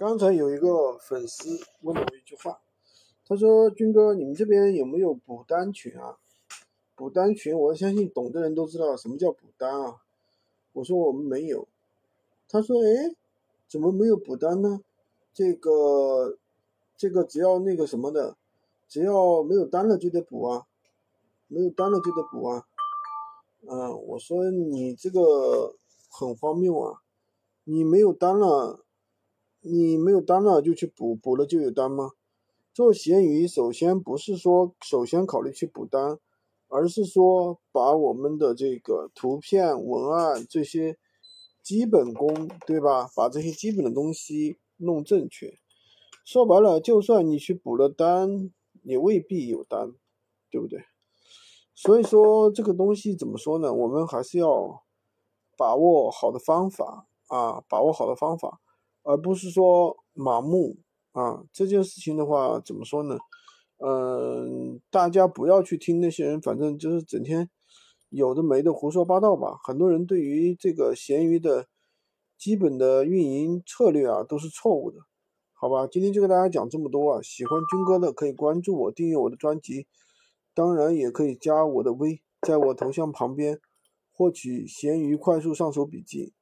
刚才有一个粉丝问了我一句话，他说：“军哥，你们这边有没有补单群啊？补单群，我相信懂的人都知道什么叫补单啊。”我说：“我们没有。”他说：“哎，怎么没有补单呢？这个，这个只要那个什么的，只要没有单了就得补啊，没有单了就得补啊。”嗯，我说你这个很荒谬啊，你没有单了。你没有单了就去补，补了就有单吗？做闲鱼首先不是说首先考虑去补单，而是说把我们的这个图片、文案这些基本功，对吧？把这些基本的东西弄正确。说白了，就算你去补了单，也未必有单，对不对？所以说这个东西怎么说呢？我们还是要把握好的方法啊，把握好的方法。而不是说盲目啊，这件事情的话怎么说呢？嗯，大家不要去听那些人，反正就是整天有的没的胡说八道吧。很多人对于这个闲鱼的基本的运营策略啊，都是错误的，好吧？今天就跟大家讲这么多啊。喜欢军哥的可以关注我，订阅我的专辑，当然也可以加我的微，在我头像旁边获取闲鱼快速上手笔记。